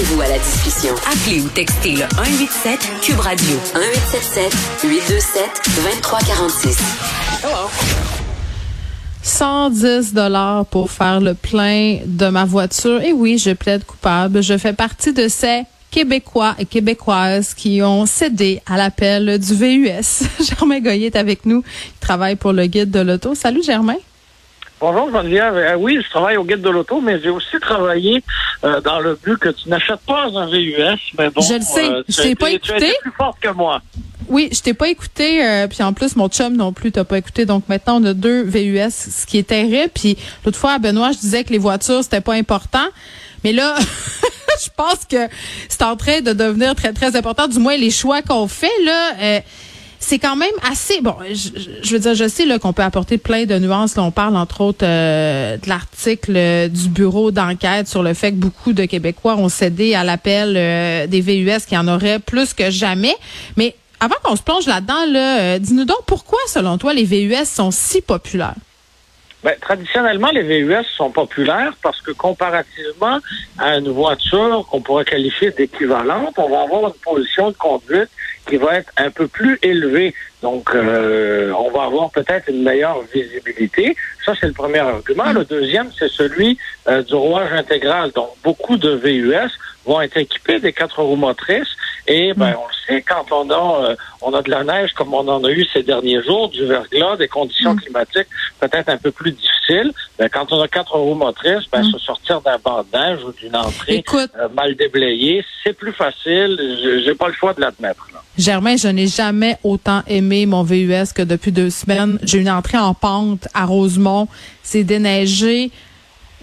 Joignez-vous à la discussion. Appelez ou textez le 187 Cube Radio 1877 827 2346. 110 dollars pour faire le plein de ma voiture. Et oui, je plaide coupable. Je fais partie de ces Québécois et Québécoises qui ont cédé à l'appel du VUS. Germain Goyer est avec nous, il travaille pour le guide de l'auto. Salut Germain. Bonjour Geneviève. Euh, oui, je travaille au guide de l'auto, mais j'ai aussi travaillé euh, dans le but que tu n'achètes pas un VUS. Mais bon, Je le sais. euh, tu Je t'ai pas Tu as écouté. été plus forte que moi. Oui, je t'ai pas écouté, euh, puis en plus mon chum non plus t'as pas écouté. Donc maintenant on a deux VUS, ce qui est terrible. Puis l'autre fois à Benoît, je disais que les voitures c'était pas important, mais là, je pense que c'est en train de devenir très très important. Du moins les choix qu'on fait là. C'est quand même assez bon. Je, je- veux dire, je sais qu'on peut apporter plein de nuances. Là, on parle entre autres euh, de l'article euh, du bureau d'enquête sur le fait que beaucoup de Québécois ont cédé à l'appel euh, des VUS qui en auraient plus que jamais. Mais avant qu'on se plonge là-dedans, là, dis-nous donc pourquoi, selon toi, les VUS sont si populaires? Ben, traditionnellement, les VUS sont populaires parce que comparativement à une voiture qu'on pourrait qualifier d'équivalente, on va avoir une position de conduite qui va être un peu plus élevée. Donc, euh, on va avoir peut-être une meilleure visibilité. Ça, c'est le premier argument. Le deuxième, c'est celui euh, du rouage intégral. Donc, beaucoup de VUS vont être équipés des quatre roues motrices. Et ben, on le sait, quand on a, euh, on a de la neige comme on en a eu ces derniers jours, du verglas, des conditions climatiques peut-être un peu plus difficiles, ben, quand on a quatre roues motrices, ben, se sortir d'un banc de neige ou d'une entrée Écoute, euh, mal déblayée, c'est plus facile. J'ai- pas le choix de l'admettre. Germain, je n'ai jamais autant aimé mon VUS que depuis deux semaines. J'ai une entrée en pente à Rosemont. C'est déneigé,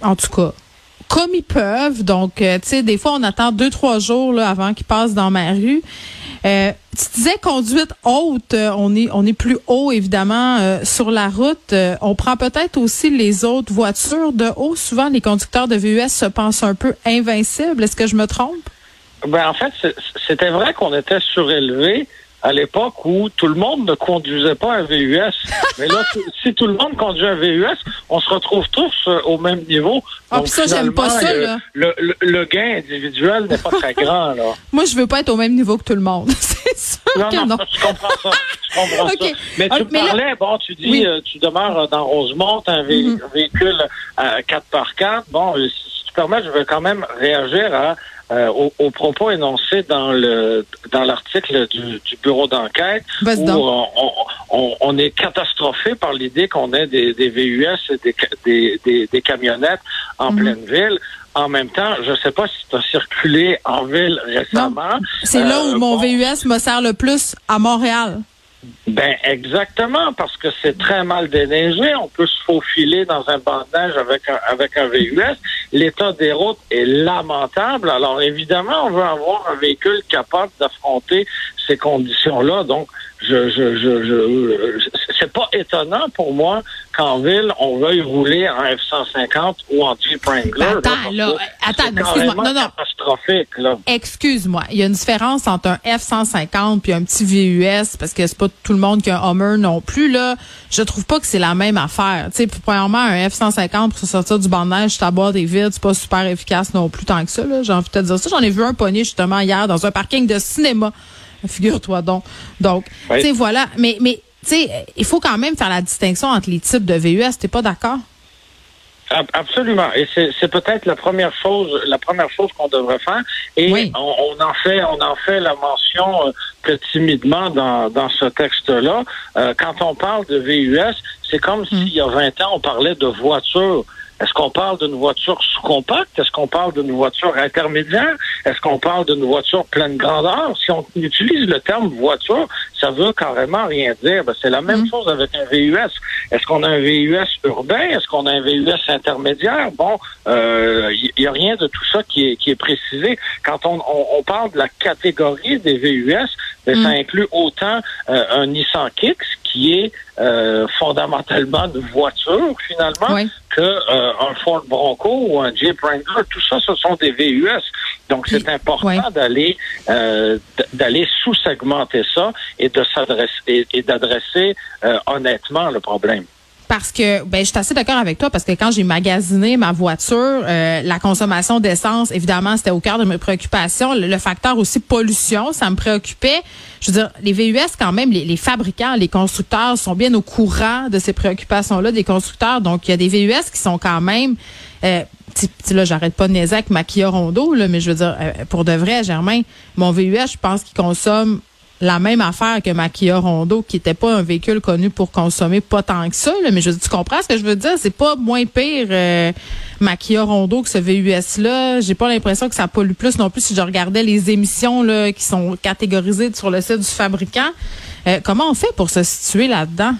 en tout cas, comme ils peuvent. Donc, euh, tu sais, des fois, on attend deux, trois jours là, avant qu'ils passent dans ma rue. Euh, tu disais conduite haute, euh, on est plus haut évidemment sur la route. On prend peut-être aussi les autres voitures de haut. Souvent, les conducteurs de VUS se pensent un peu invincibles. Est-ce que je me trompe? Ben, en fait, c'était vrai qu'on était surélevé à l'époque où tout le monde ne conduisait pas un VUS. Mais là, si tout le monde conduit un VUS, on se retrouve tous euh, au même niveau. Ah, Donc, puis ça, j'aime pas ça, euh, là. Le, le- le gain individuel n'est pas très grand, là. Moi, je veux pas être au même niveau que tout le monde. C'est sûr Non, que non, non. je comprends ça. Je comprends Ok. ça. Mais Ah, tu me mais là- parlais, bon, tu dis, Oui. euh, tu demeures euh, dans Rosemont, un vé- Mhm. véhicule à 4x4. Bon, si tu permets, je vais quand même réagir à, euh, aux, aux propos énoncés dans le dans l'article du, du bureau d'enquête où on, on- on- on est catastrophé par l'idée qu'on ait des, des VUS et des, des, des, des camionnettes en Mhm. pleine ville. En même temps, je ne sais pas si tu as circulé en ville récemment. C'est là où Euh, mon bon. VUS me sert le plus à Montréal. Ben exactement, parce que c'est très mal déneigé. On peut se faufiler dans un neige avec un, avec un VUS. L'état des routes est lamentable. Alors évidemment, on veut avoir un véhicule capable d'affronter ces conditions-là. Donc, je, je, je, je, c'est pas étonnant pour moi qu'en ville, on veuille rouler en F-150 ou en Jeep Wrangler. Attends, là, que attends, excuse-moi. Non, non. catastrophique, là. Excuse-moi, il y a une différence entre un F-150 puis un petit VUS parce que c'est pas tout le monde qui a un Hummer non plus là. Je trouve pas que c'est la même affaire. Tu sais, premièrement, un F-150 pour se sortir du neige, à bord des vides, c'est pas super efficace non plus tant que ça. là. J'ai envie de te dire ça. J'en ai vu un pogné justement hier dans un parking de cinéma. Figure-toi donc. Donc, Oui. tu sais, voilà. Mais, mais tu sais, il faut quand même faire la distinction entre les types de VUS. T'es pas d'accord? Ab- Absolument. Et c'est peut-être la première chose, la première chose qu'on devrait faire. Et Oui. on, on en fait, on en fait la mention euh, que timidement dans, dans ce texte-là. Euh, quand on parle de VUS, c'est comme s'il y a 20 ans, on parlait de voiture. Est-ce qu'on parle d'une voiture sous-compacte? Est-ce qu'on parle d'une voiture intermédiaire? Est-ce qu'on parle d'une voiture pleine grandeur? Si on utilise le terme voiture, ça veut carrément rien dire. Ben, c'est la même chose avec un VUS. Est-ce qu'on a un VUS urbain? Est-ce qu'on a un VUS intermédiaire? Bon, il n'y a rien de tout ça qui est, qui est précisé. Quand on, on, on parle de la catégorie des VUS, ben, ça inclut autant euh, un Nissan Kicks qui est euh, fondamentalement une voiture finalement Oui. que euh, un Ford Bronco ou un Jeep Wrangler. Tout ça, ce sont des VUS. Donc, c'est important ouais. d'aller euh, d'aller sous-segmenter ça et de s'adresser et, et d'adresser euh, honnêtement le problème. Parce que, ben, je suis assez d'accord avec toi parce que quand j'ai magasiné ma voiture, euh, la consommation d'essence, évidemment, c'était au cœur de mes préoccupations. Le, le facteur aussi pollution, ça me préoccupait. Je veux dire, les VUS, quand même, les, les fabricants, les constructeurs sont bien au courant de ces préoccupations-là des constructeurs. Donc, il y a des VUS qui sont quand même, euh, tu- là, j'arrête pas de niaiser avec ma Kia Rondo, là, mais je veux dire, euh, pour de vrai, Germain, mon VUS, je pense qu'il consomme la même affaire que ma Kia Rondo, qui était pas un véhicule connu pour consommer pas tant que ça. là. mais je tu comprends ce que je veux dire? C'est pas moins pire euh, Rondo que ce VUS-là. J'ai pas l'impression que ça pollue plus non plus si je regardais les émissions là, qui sont catégorisées sur le site du fabricant. Euh, comment on fait pour se situer là-dedans?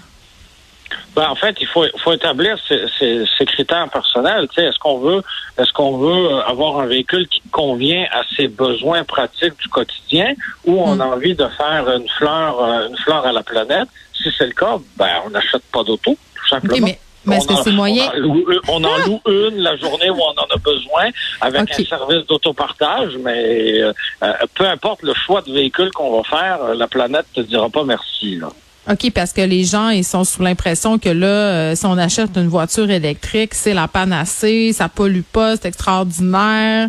Ben, en fait, il faut, faut établir ces, ces- ces critères personnels. Tu sais, est-ce qu'on veut, est-ce qu'on veut euh, avoir un véhicule qui convient à ses besoins pratiques du quotidien, ou on a envie de faire une fleur, euh, une fleur à la planète? Si c'est le cas, ben on n'achète pas d'auto, tout simplement. Mais- mais est-ce On que en- c'est moyen- On en, loue, une- on en loue une la journée où on en a besoin avec un service d'autopartage, mais euh, euh, peu importe le choix de véhicule qu'on va faire, la planète te dira pas merci. Là. OK, parce que les gens, ils sont sous l'impression que là, euh, si on achète une voiture électrique, c'est la panacée, ça pollue pas, c'est extraordinaire.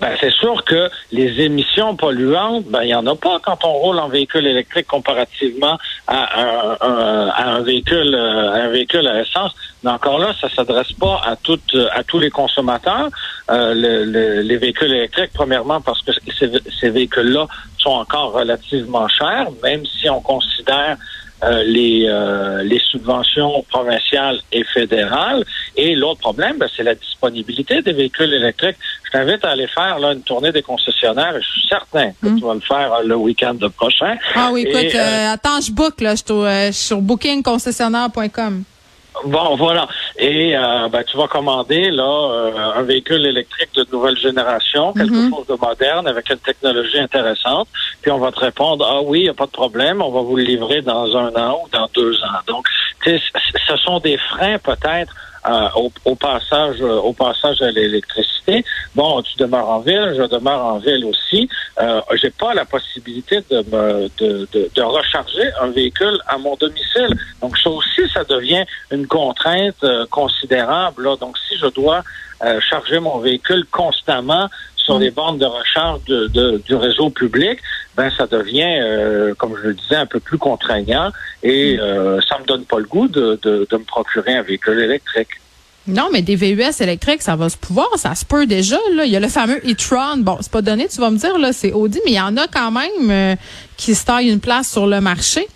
Ben, c'est sûr que les émissions polluantes, ben, il n'y en a pas quand on roule en véhicule électrique comparativement à un, véhicule euh, à un véhicule à essence. Mais encore là, ça s'adresse pas à toutes à tous les consommateurs. Euh, le- le- les véhicules électriques, premièrement, parce que ces, ces véhicules-là sont encore relativement chers, même si on considère euh, les, euh, les subventions provinciales et fédérales. Et l'autre problème, ben, c'est la disponibilité des véhicules électriques. Je t'invite à aller faire là, une tournée des concessionnaires et je suis certain que tu vas le faire euh, le week-end prochain. Ah oui, écoute, Et, attends, je book, là, je suis sur bookingconcessionnaire.com. Bon, voilà. Et euh, ben, tu vas commander là euh, un véhicule électrique de nouvelle génération, quelque chose de moderne avec une technologie intéressante. Puis on va te répondre ah oui, y a pas de problème, on va vous le livrer dans un an ou dans deux ans. Donc, ce sont des freins peut-être. Euh, au, au passage euh, au passage à l'électricité. Bon, tu demeures en ville, je demeure en ville aussi. Euh, j'ai pas la possibilité de me de, de, de recharger un véhicule à mon domicile. Donc ça aussi, ça devient une contrainte euh, considérable. Là. Donc si je dois euh, charger mon véhicule constamment sur les bornes de recharge de, de- du réseau public, ben ça devient, euh, comme je le disais, un peu plus contraignant et euh, ça me donne pas le goût de, de, de me procurer un véhicule électrique. Non, mais des VUS électriques, ça va se pouvoir, ça se peut déjà. Là. Il y a le fameux e-tron. Bon, c'est pas donné, tu vas me dire, là, c'est Audi, mais il y en a quand même euh, qui se taillent une place sur le marché.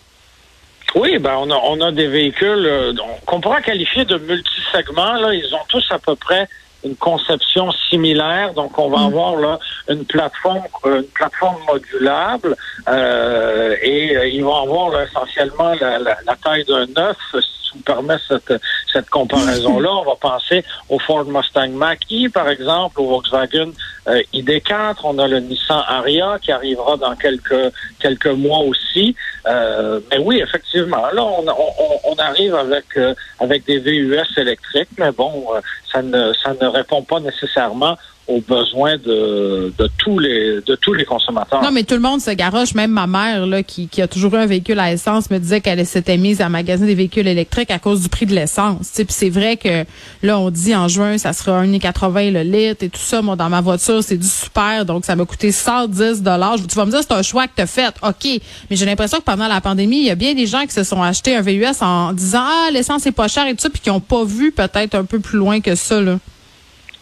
Oui, ben on a, on a des véhicules euh, qu'on pourra qualifier de multisegments. Là, ils ont tous à peu près une conception similaire. Donc, on va avoir là une plateforme, une plateforme modulable euh, et euh, ils vont avoir là, essentiellement la, la- la taille d'un œuf. Si tu me permets cette, cette comparaison-là, on va penser au Ford Mustang Mach-E, par exemple, au Volkswagen euh, ID4. On a le Nissan Ariya qui arrivera dans quelques quelques mois aussi. Euh, mais oui, effectivement, là, on, on, on arrive avec euh, avec des VUS électriques, mais bon, euh, ça ne répond pas nécessairement aux besoins de, de tous les de tous les consommateurs. Non, mais tout le monde se garoche. Même ma mère, là, qui, qui a toujours eu un véhicule à essence, me disait qu'elle s'était mise à magasiner des véhicules électriques à cause du prix de l'essence. Puis c'est vrai que là, on dit en juin, ça sera 1,80 le litre et tout ça. Moi, dans ma voiture, c'est du super, donc ça m'a coûté 110 dollars. Tu vas me dire, c'est un choix que tu as fait. OK. Mais j'ai l'impression que pendant la pandémie, il y a bien des gens qui se sont achetés un VUS en disant, ah, l'essence est pas chère et tout ça, puis qui n'ont pas vu peut-être un peu plus loin que ça, là.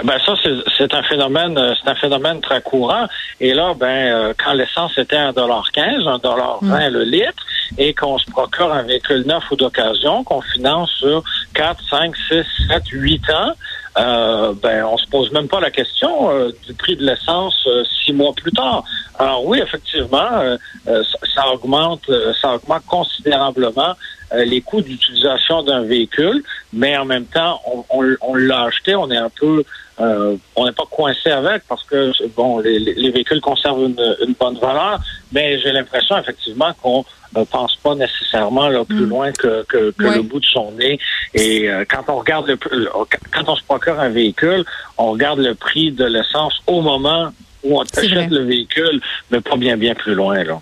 Ben ça c'est un phénomène euh, c'est un phénomène très courant et là ben euh, quand l'essence était à 1,15 1,20 mm. le litre et qu'on se procure un véhicule neuf ou d'occasion qu'on finance sur 4 5 6 7 8 ans euh, ben on se pose même pas la question euh, du prix de l'essence six mois plus tard. Alors oui, effectivement, ça, augmente, ça augmente considérablement les coûts d'utilisation d'un véhicule, mais en même temps, on, on, on l'a acheté, on est un peu euh, on n'est pas coincé avec parce que bon, les, véhicules conservent une, bonne valeur, mais j'ai l'impression effectivement qu'on ne pense pas nécessairement là, plus mm. loin que, le bout de son nez. Et euh, quand on regarde le quand on se procure un véhicule, on regarde le prix de l'essence au moment où on achète le véhicule, mais pas bien bien plus loin là.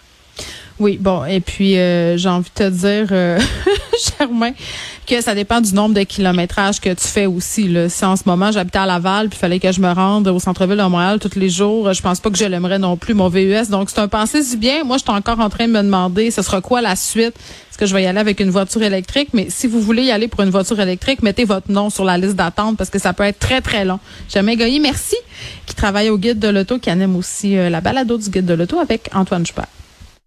Oui, bon, et puis euh, j'ai envie de te dire, euh, Germain, que ça dépend du nombre de kilométrages que tu fais aussi. Là. Si en ce moment j'habitais à Laval, puis il fallait que je me rende au centre-ville de Montréal tous les jours, je pense pas que je l'aimerais non plus, mon VUS. Donc c'est un pensée du bien. Moi, je suis encore en train de me demander, ce sera quoi la suite? Est-ce que je vais y aller avec une voiture électrique? Mais si vous voulez y aller pour une voiture électrique, mettez votre nom sur la liste d'attente parce que ça peut être très, très long. Jamais Goyer, merci, qui travaille au guide de l'auto, qui anime aussi euh, la balado du guide de l'auto avec Antoine Joubert.